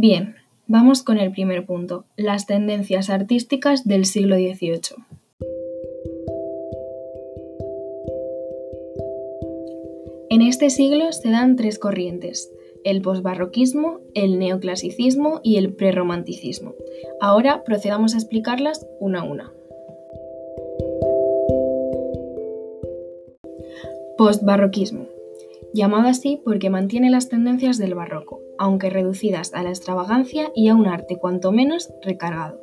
Bien, vamos con el primer punto, las tendencias artísticas del siglo XVIII. En este siglo se dan tres corrientes, el posbarroquismo, el neoclasicismo y el prerromanticismo. Ahora procedamos a explicarlas una a una. Postbarroquismo. Llamado así porque mantiene las tendencias del barroco, aunque reducidas a la extravagancia y a un arte cuanto menos recargado.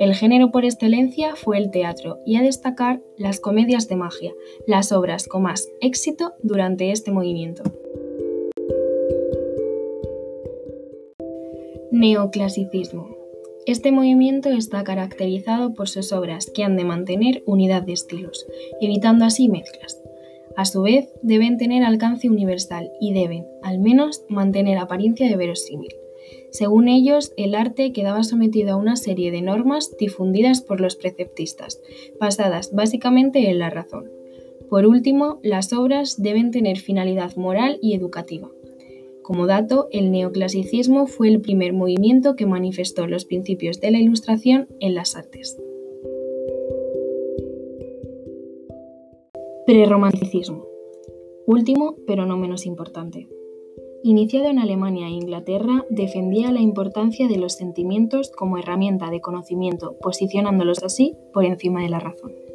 El género por excelencia fue el teatro y a destacar las comedias de magia, las obras con más éxito durante este movimiento. Neoclasicismo. Este movimiento está caracterizado por sus obras que han de mantener unidad de estilos, evitando así mezclas. A su vez, deben tener alcance universal y deben, al menos, mantener apariencia de verosímil. Según ellos, el arte quedaba sometido a una serie de normas difundidas por los preceptistas, basadas básicamente en la razón. Por último, las obras deben tener finalidad moral y educativa. Como dato, el neoclasicismo fue el primer movimiento que manifestó los principios de la Ilustración en las artes. Prerromanticismo. Último, pero no menos importante. Iniciado en Alemania e Inglaterra, defendía la importancia de los sentimientos como herramienta de conocimiento, posicionándolos así por encima de la razón.